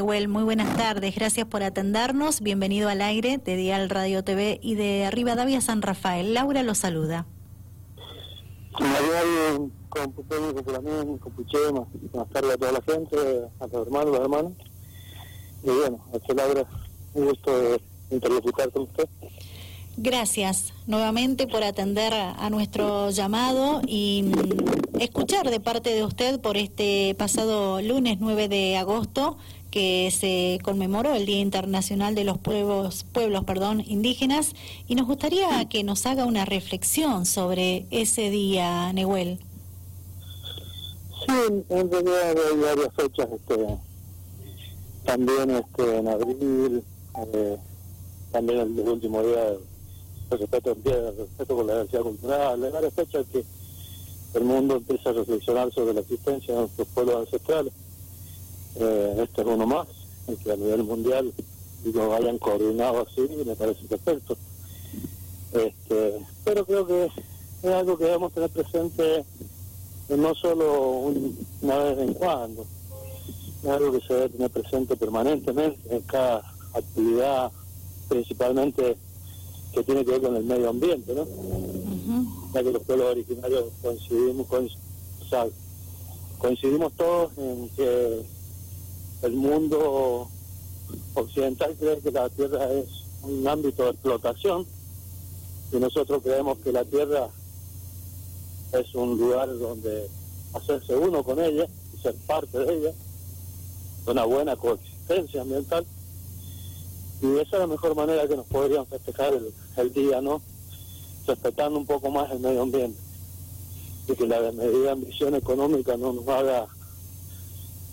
Muy buenas tardes. Gracias por atendernos. Bienvenido al aire de Dial Radio TV y de Rivadavia San Rafael. Laura lo saluda. con con con Puchema. Buenas tardes a toda la gente, a los hermanos, los hermanos. Y bueno, a Laura, un gusto de interlocutar con usted. Gracias nuevamente por atender a nuestro llamado y mm, escuchar de parte de usted por este pasado lunes 9 de agosto que se conmemoró el Día Internacional de los Pueblos, pueblos perdón, Indígenas y nos gustaría que nos haga una reflexión sobre ese día, Nehuel. Sí, en realidad hay varias fechas, este, también este, en abril, eh, también el, último día de respeto, el respeto por la diversidad cultural, hay varias fechas que el mundo empieza a reflexionar sobre la existencia de nuestros pueblos ancestrales eh, este es uno más, el que a nivel mundial lo vayan coordinado así, me parece perfecto. Este, pero creo que es algo que debemos tener presente no solo una vez en cuando, es algo que se debe tener presente permanentemente en cada actividad, principalmente que tiene que ver con el medio ambiente, ¿no? Ya que los pueblos originarios coincidimos, con, coincidimos todos en que el mundo occidental cree que la tierra es un ámbito de explotación y nosotros creemos que la tierra es un lugar donde hacerse uno con ella y ser parte de ella, una buena coexistencia ambiental. Y esa es la mejor manera que nos podrían festejar el, el día, ¿no? Respetando un poco más el medio ambiente. Y que la medida ambición económica no nos haga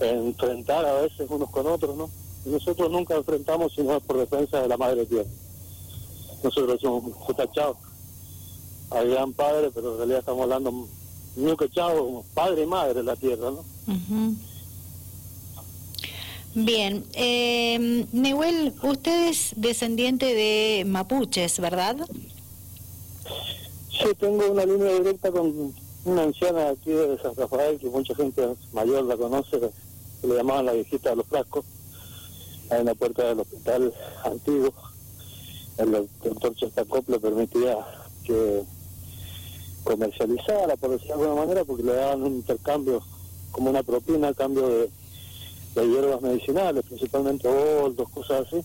enfrentar a veces unos con otros, ¿no? Y nosotros nunca enfrentamos sino por defensa de la madre tierra. Nosotros somos tachados a gran padre, pero en realidad estamos hablando nunca echado padre y madre de la tierra, ¿no? Bien, eh, Nehuel, usted es descendiente de mapuches, ¿verdad? Sí, tengo una línea directa con una anciana aquí de San Rafael, que mucha gente mayor la conoce, que le llamaban la viejita de los frascos, en la puerta del hospital antiguo. El doctor Chestacop le permitía que comercializara, por decirlo de alguna manera, porque le daban un intercambio, como una propina a cambio de, hierbas medicinales, principalmente boldos, cosas así.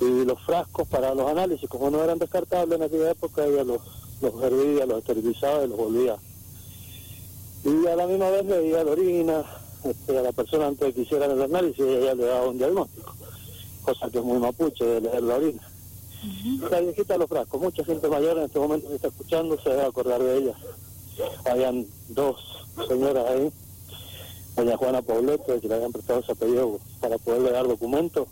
Y los frascos para los análisis, como no eran descartables en aquella época, ella los, los hervía, los esterilizaba y los volvía. Y a la misma vez le veía la orina, este, a la persona antes de que hicieran el análisis, ella le daba un diagnóstico, cosa que es muy mapuche de leer la orina. La viejita de los frascos, mucha gente mayor en este momento que está escuchando se debe acordar de ella. Habían dos señoras ahí, doña Juana Poblete, que le habían prestado ese apellido para poderle dar documentos,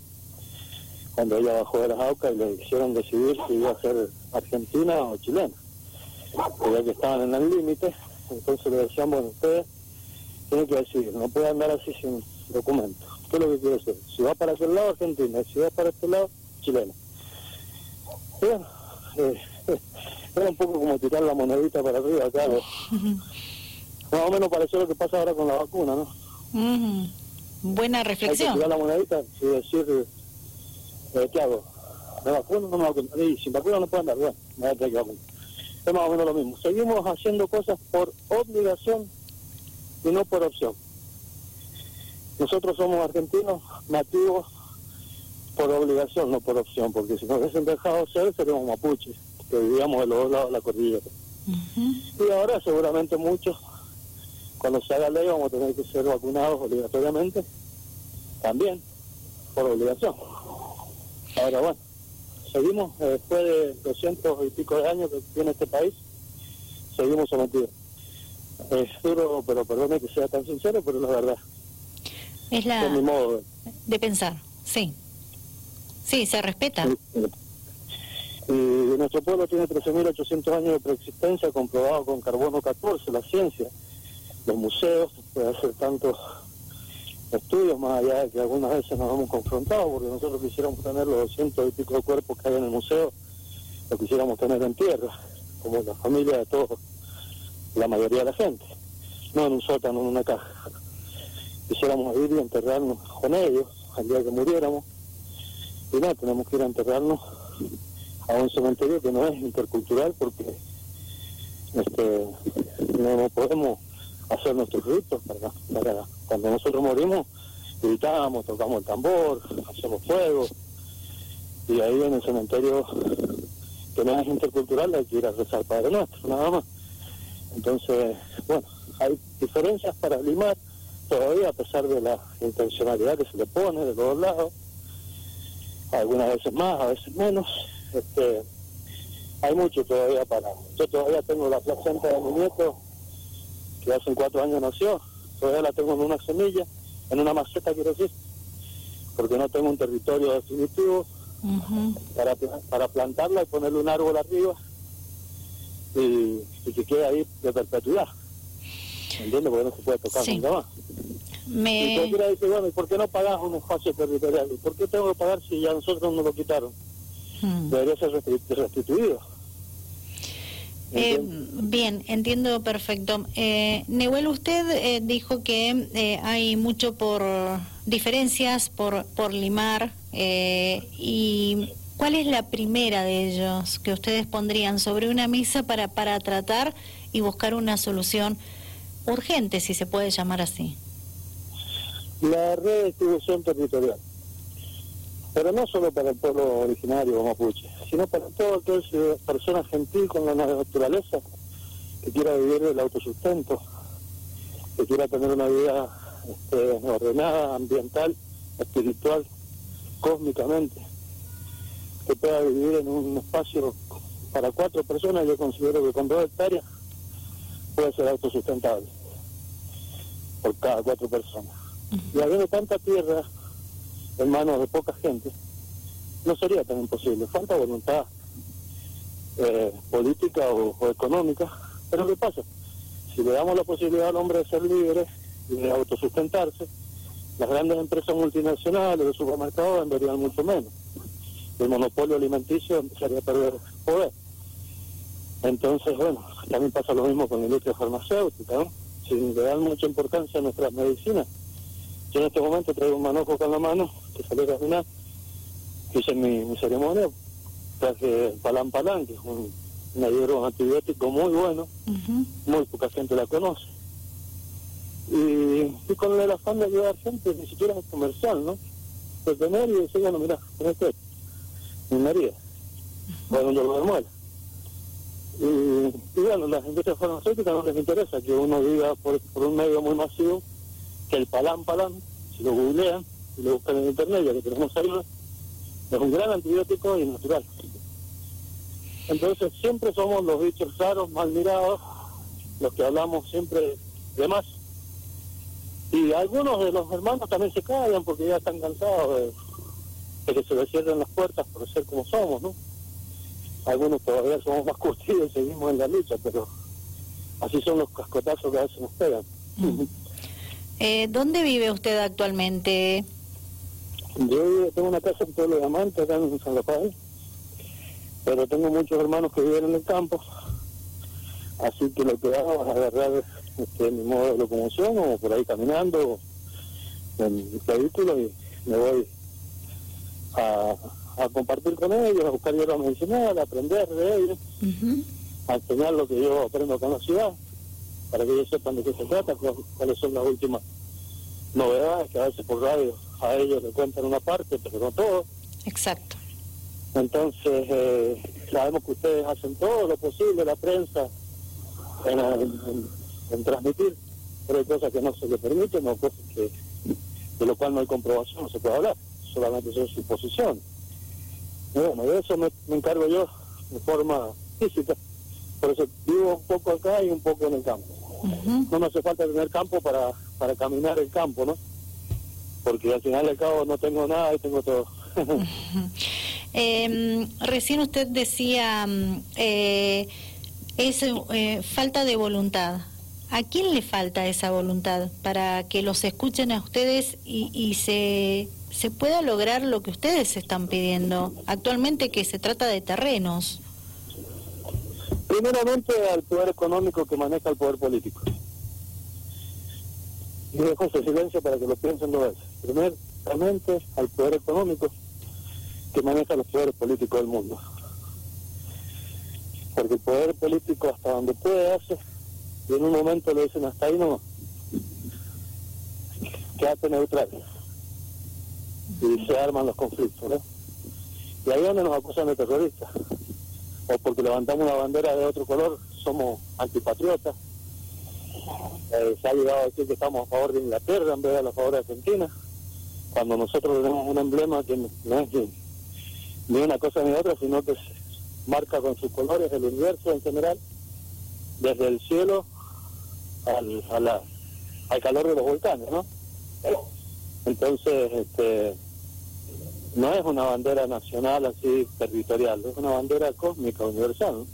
cuando ella bajó de las AUCA y le hicieron decidir si iba a ser argentina o chilena. Ya que estaban en el límite, entonces le decían, bueno, ustedes tiene que decir, no puede andar así sin documento. ¿Qué es lo que quiere decir? Si va para aquel lado, Argentina, si va para este lado, chileno. bueno, eh, era un poco como tirar la monedita para arriba acá. Más o menos parece lo que pasa ahora con la vacuna, ¿no? Buena reflexión. Hay que tirar la monedita y decir, eh, ¿qué hago? ¿Me vacuno no me vacuno? Y sin vacuna no puedo andar, bueno, me voy a tener que vacunar. Es más o menos lo mismo. Seguimos haciendo cosas por obligación y no por opción. Nosotros somos argentinos nativos por obligación, no por opción, porque si nos hubiesen dejado ser, seríamos mapuches, que vivíamos de los dos lados de la cordillera. Y ahora seguramente muchos, cuando se haga ley, vamos a tener que ser vacunados obligatoriamente, también, por obligación. Ahora bueno, seguimos, eh, después de 200 y pico de años que tiene este país, seguimos sometidos. Es duro, pero perdone que sea tan sincero, pero la verdad. Es la... mi modo de pensar, sí. Sí, se respeta. Y nuestro pueblo tiene 13.800 años de preexistencia comprobado con carbono 14, la ciencia, los museos, puede hacer tantos estudios más allá de que algunas veces nos hemos confrontado, porque nosotros quisiéramos tener los 200 y pico de cuerpos que hay en el museo, lo quisiéramos tener en tierra, como la familia de todos la mayoría de la gente, no en un sótano, en una caja. Quisiéramos ir y enterrarnos con ellos, al día que muriéramos. Y nada, tenemos que ir a enterrarnos a un cementerio que no es intercultural porque este, no podemos hacer nuestros ritos para, para cuando nosotros morimos gritamos, tocamos el tambor, hacemos fuego y ahí en el cementerio que no es intercultural hay que ir a rezar Padre Nuestro, nada más. Entonces, bueno, hay diferencias para limar todavía a pesar de la intencionalidad que se le pone de todos lados, algunas veces más, a veces menos. Este, hay mucho todavía para. Yo todavía tengo la placenta de mi nieto, que hace cuatro años nació, todavía la tengo en una semilla, en una maceta quiero decir, porque no tengo un territorio definitivo para, para plantarla y ponerle un árbol arriba y, que quede ahí de perpetuidad. ¿Entiendes? Porque no se puede tocar nunca más. Me... Y cualquiera dice, bueno, ¿y por qué no pagas un espacio territorial? ¿Y por qué tengo que pagar si ya nosotros nos lo quitaron? Hmm. Debería ser restituido. Eh, bien, entiendo perfecto. Eh, Neuel, usted eh, dijo que eh, hay mucho por diferencias por, por limar. ¿Y cuál es la primera de ellos que ustedes pondrían sobre una mesa para, para tratar y buscar una solución urgente, si se puede llamar así? La redistribución territorial pero no solo para el pueblo originario mapuche, sino para todo aquel persona gentil con la naturaleza que quiera vivir el autosustento, que quiera tener una vida este, ordenada, ambiental, espiritual, cósmicamente, que pueda vivir en un espacio para cuatro personas, yo considero que con dos hectáreas puede ser autosustentable por cada cuatro personas. Y habiendo tanta tierra en manos de poca gente, no sería tan imposible. Falta voluntad eh, política o, económica. Pero ¿qué pasa? Si le damos la posibilidad al hombre de ser libre y de autosustentarse, las grandes empresas multinacionales, los supermercados venderían mucho menos. El monopolio alimenticio empezaría a perder poder. Entonces, bueno, también pasa lo mismo con la industria farmacéutica, ¿no? Si le dan mucha importancia a nuestras medicinas, yo en este momento traigo un manojo con la mano, que salió a caminar, hice mi, mi ceremonia, traje Palan Palan, que es un, un antibiótico muy bueno, muy poca gente la conoce. Y, con el afán de ayudar gente, ni siquiera es comercial, ¿no? Pues tener y decir, bueno, mira, con esto, mi María, con un dolor de. Y, y, bueno, las industrias farmacéuticas no les interesa que uno viva por, por un medio muy masivo que el Palan Palan, si lo googlean, si lo buscan en internet, ya que tenemos ahí, es un gran antibiótico y natural. Entonces siempre somos los bichos raros, mal mirados, los que hablamos siempre de más. Y algunos de los hermanos también se callan porque ya están cansados de, que se les cierren las puertas por ser como somos, ¿no? Algunos todavía somos más curtidos y seguimos en la lucha, pero así son los cascotazos que a veces nos pegan. Eh, ¿Dónde vive usted actualmente? Yo tengo una casa en Pueblo de Amante, acá en San Rafael, pero tengo muchos hermanos que viven en el campo, así que lo que hago es agarrar este, mi modo de locomoción o por ahí caminando en mi vehículo y me voy a, compartir con ellos, a buscar hierbas medicinales, a aprender de ellos, a enseñar lo que yo aprendo acá en la ciudad para que ellos sepan de qué se trata, cuáles son las últimas novedades que a veces por radio a ellos le cuentan una parte, pero no todo. Exacto. Entonces, eh, sabemos que ustedes hacen todo lo posible, la prensa, en, transmitir, pero hay cosas que no se le permiten o cosas que, de lo cual no hay comprobación, no se puede hablar, solamente son suposiciones. Y bueno, de eso me encargo yo de forma física, por eso vivo un poco acá y un poco en el campo. No me hace falta tener campo para, para caminar el campo, ¿no? Porque al final del cabo no tengo nada y tengo todo. Em, recién usted decía, mm, eh, es eh, falta de voluntad. ¿A quién le falta esa voluntad para que los escuchen a ustedes y, y se, se pueda lograr lo que ustedes están pidiendo? Actualmente que se trata de terrenos. Primeramente al poder económico que maneja el poder político. Y dejo ese silencio para que lo piensen dos veces. Primero, directamente al poder económico que maneja los poderes políticos del mundo. Porque el poder político hasta donde puede hace, y en un momento le dicen hasta ahí no, quédate neutral. Y se arman los conflictos, ¿no? Y ahí donde nos acusan de terroristas. O porque levantamos una bandera de otro color, somos antipatriotas. Eh, se ha llegado a decir que estamos a favor de Inglaterra en vez de a favor de Argentina, cuando nosotros tenemos un emblema que no es ni una cosa ni otra, sino que marca con sus colores el universo en general, desde el cielo al, al calor de los volcanes, ¿no? Entonces, este, no es una bandera nacional así territorial, es una bandera cósmica universal,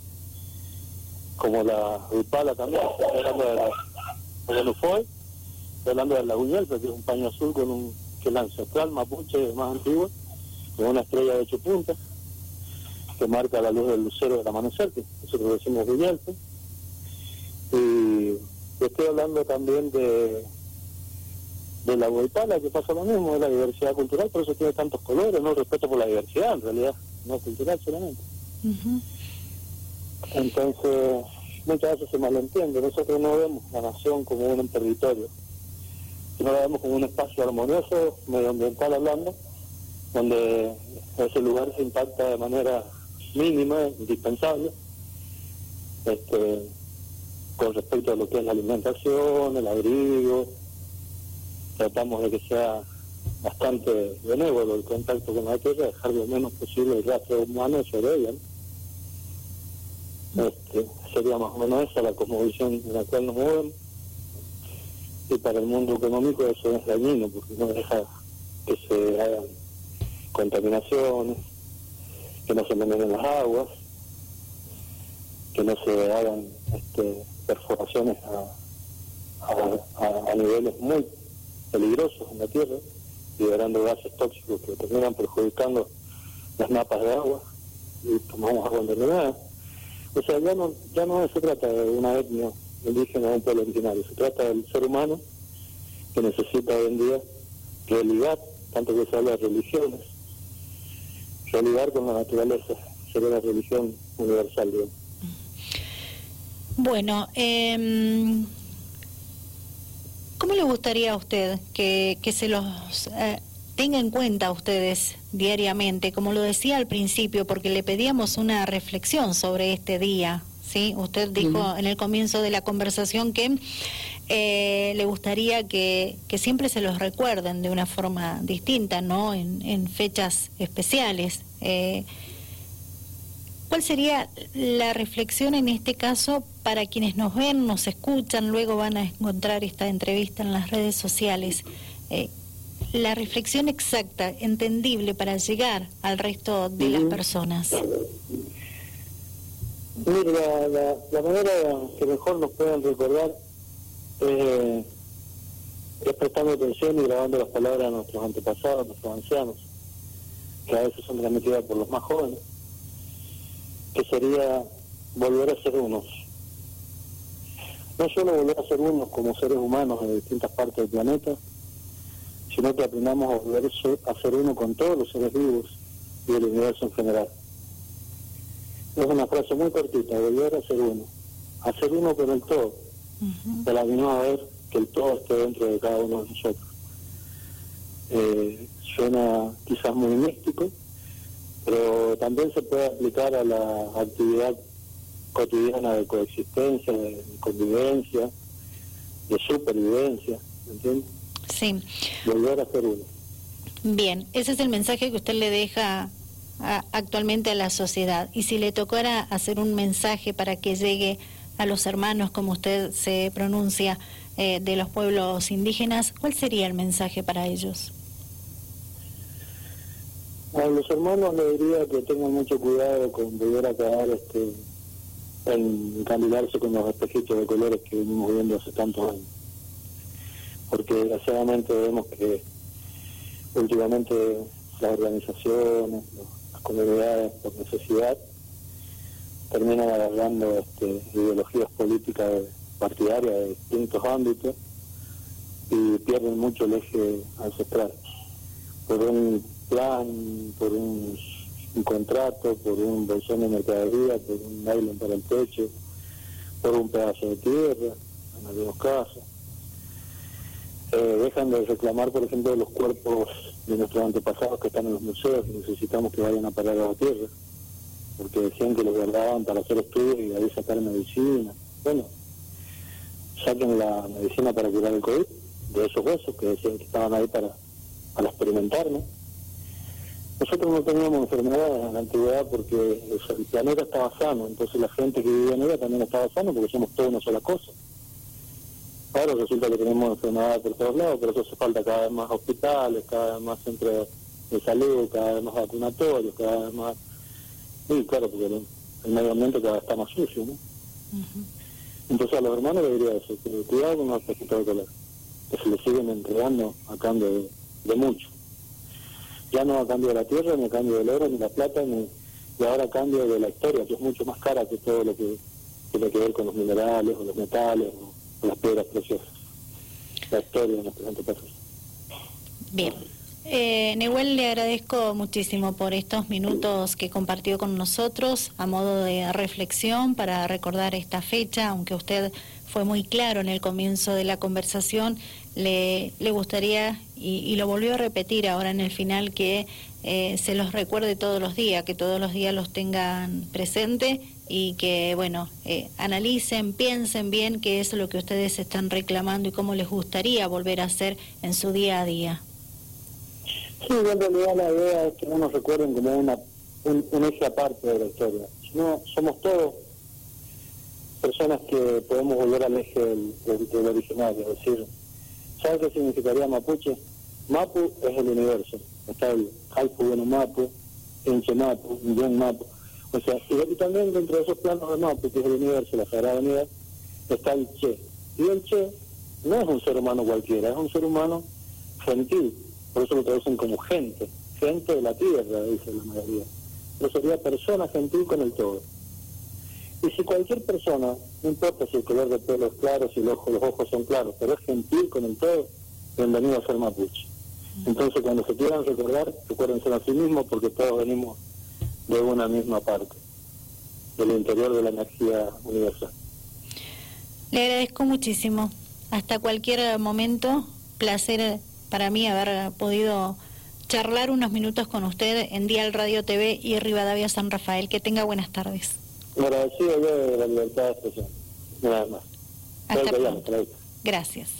como la Upala también, estoy hablando de la, de estoy hablando de la Guñelpe, que es un paño azul con un que es la ancestral mapuche más antiguo, con una estrella de ocho puntas, que marca la luz del lucero del amanecer, que nosotros decimos Guñelpe. Y estoy hablando también de de la Huaypala, que pasa lo mismo, de la diversidad cultural, por eso tiene tantos colores, no respeto por la diversidad, en realidad, no cultural solamente. Entonces, muchas veces se malentiende, nosotros no vemos la nación como un territorio, sino la vemos como un espacio armonioso, medioambiental hablando, donde ese lugar se impacta de manera mínima, indispensable, este, con respecto a lo que es la alimentación, el abrigo, tratamos de que sea bastante benévolo el contacto con la tierra, dejar lo menos posible el rastro humano sobre ella. Este, sería más o menos esa la cosmovisión en la cual nos movemos. Y para el mundo económico eso es dañino, porque no deja que se hagan contaminaciones, que no se envenenen las aguas, que no se hagan este, perforaciones a, a niveles muy peligrosos en la Tierra, liberando gases tóxicos que terminan perjudicando las napas de agua y tomamos agua envenenada. O sea, ya no, ya no se trata de una etnia indígena o un pueblo originario, se trata del ser humano que necesita hoy en día realidad, tanto que se habla de religiones, realidad con la naturaleza, sería la religión universal, Bueno, eh, ¿Cómo le gustaría a usted que, se los eh, tenga en cuenta a ustedes diariamente? Como lo decía al principio, porque le pedíamos una reflexión sobre este día. ¿sí? Usted dijo en el comienzo de la conversación que eh, le gustaría que, siempre se los recuerden de una forma distinta, ¿no? En, fechas especiales. Eh, ¿Cuál sería la reflexión en este caso para quienes nos ven, nos escuchan, luego van a encontrar esta entrevista en las redes sociales? Eh, la reflexión exacta, entendible para llegar al resto de las personas. Mira, la, manera que mejor nos puedan recordar eh, es prestando atención y grabando las palabras de nuestros antepasados, nuestros ancianos, que a veces son transmitidas por los más jóvenes que sería volver a ser unos. No solo volver a ser unos como seres humanos en distintas partes del planeta, sino que aprendamos a volver a ser uno con todos los seres vivos y el universo en general. Es una frase muy cortita, volver a ser uno. A ser uno con el todo, de la misma vez que el todo esté dentro de cada uno de nosotros. Eh, suena quizás muy místico, pero también se puede aplicar a la actividad cotidiana de coexistencia, de convivencia, de supervivencia, ¿entiendes? Sí. Volver a ser uno. Bien, ese es el mensaje que usted le deja actualmente a la sociedad. Y si le tocara hacer un mensaje para que llegue a los hermanos, como usted se pronuncia, eh, de los pueblos indígenas, ¿cuál sería el mensaje para ellos? A los hermanos le diría que tengan mucho cuidado con volver a caer este, en candidarse con los espejitos de colores que venimos viendo hace tantos años. Porque desgraciadamente vemos que últimamente las organizaciones, las comunidades por necesidad, terminan agarrando este, ideologías políticas partidarias de distintos ámbitos y pierden mucho el eje ancestral. por un plan, por un, contrato, por un bolsón de mercadería, por un nylon para el techo, por un pedazo de tierra, en algunos casos. Eh, dejan de reclamar, por ejemplo, los cuerpos de nuestros antepasados que están en los museos y necesitamos que vayan a parar a la tierra, porque decían que los guardaban para hacer estudios y ahí sacar medicina. Bueno, saquen la medicina para curar el COVID de esos huesos que decían que estaban ahí para, para experimentar. Nosotros no teníamos enfermedades en la antigüedad porque el planeta estaba sano, entonces la gente que vivía en ella también estaba sano porque somos todos una sola cosa. Ahora resulta que tenemos enfermedades por todos lados, pero eso hace falta cada vez más hospitales, cada vez más centros de salud, cada vez más vacunatorios, cada vez más... Y claro, porque el, medio ambiente cada vez está más sucio, ¿no? Entonces a los hermanos les diría eso, que cuidado con los de color, que se les siguen entregando a cambio de, mucho. Ya no a cambio la tierra, ni a cambio del oro, ni la plata, ni y ahora a cambio de la historia, que es mucho más cara que todo lo que tiene que ver con los minerales o los metales o, las piedras preciosas. La historia de nuestros antepasados. Bien. Eh, Nehuel, le agradezco muchísimo por estos minutos que compartió con nosotros a modo de reflexión para recordar esta fecha, aunque usted fue muy claro en el comienzo de la conversación, le, le gustaría, y, lo volvió a repetir ahora en el final, que eh, se los recuerde todos los días, que todos los días los tengan presente y que, bueno, eh, analicen, piensen bien qué es lo que ustedes están reclamando y cómo les gustaría volver a hacer en su día a día. Sí, en realidad la idea es que no nos recuerden como una, un, eje aparte de la historia, sino somos todos personas que podemos volver al eje del, del, original, es decir, ¿sabes qué significaría mapuche? Mapu es el universo, está el Haifu bueno Mapu, Enche Mapu, Millón Mapu, o sea, y también dentro de esos planos de Mapu, que es el universo, la Sagrada Unidad, está el Che, y el Che no es un ser humano cualquiera, es un ser humano gentil, por eso lo traducen como gente, gente de la tierra, dice la mayoría. Pero sería persona gentil con el todo. Y si cualquier persona, no importa si el color de pelo es claro, si los ojos, los ojos son claros, pero es gentil con el todo, bienvenido a ser mapuche. Entonces cuando se quieran recordar, recuérdense a sí mismos porque todos venimos de una misma parte, del interior de la energía universal. Le agradezco muchísimo. Hasta cualquier momento, placer para mí haber podido charlar unos minutos con usted en Dial Radio TV y Rivadavia San Rafael. Que tenga buenas tardes. Agradecido yo de la libertad de expresión. Nada más. Hasta Gracias.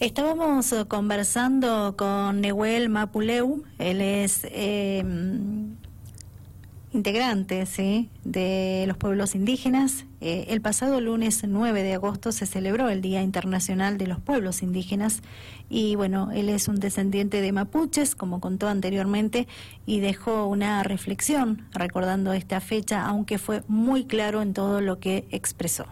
Estábamos conversando con Nehuel Mapuleu, él es eh, integrante ¿sí? de los pueblos indígenas. Eh, el pasado lunes 9 de agosto se celebró el Día Internacional de los Pueblos Indígenas y bueno, él es un descendiente de mapuches, como contó anteriormente, y dejó una reflexión recordando esta fecha, aunque fue muy claro en todo lo que expresó.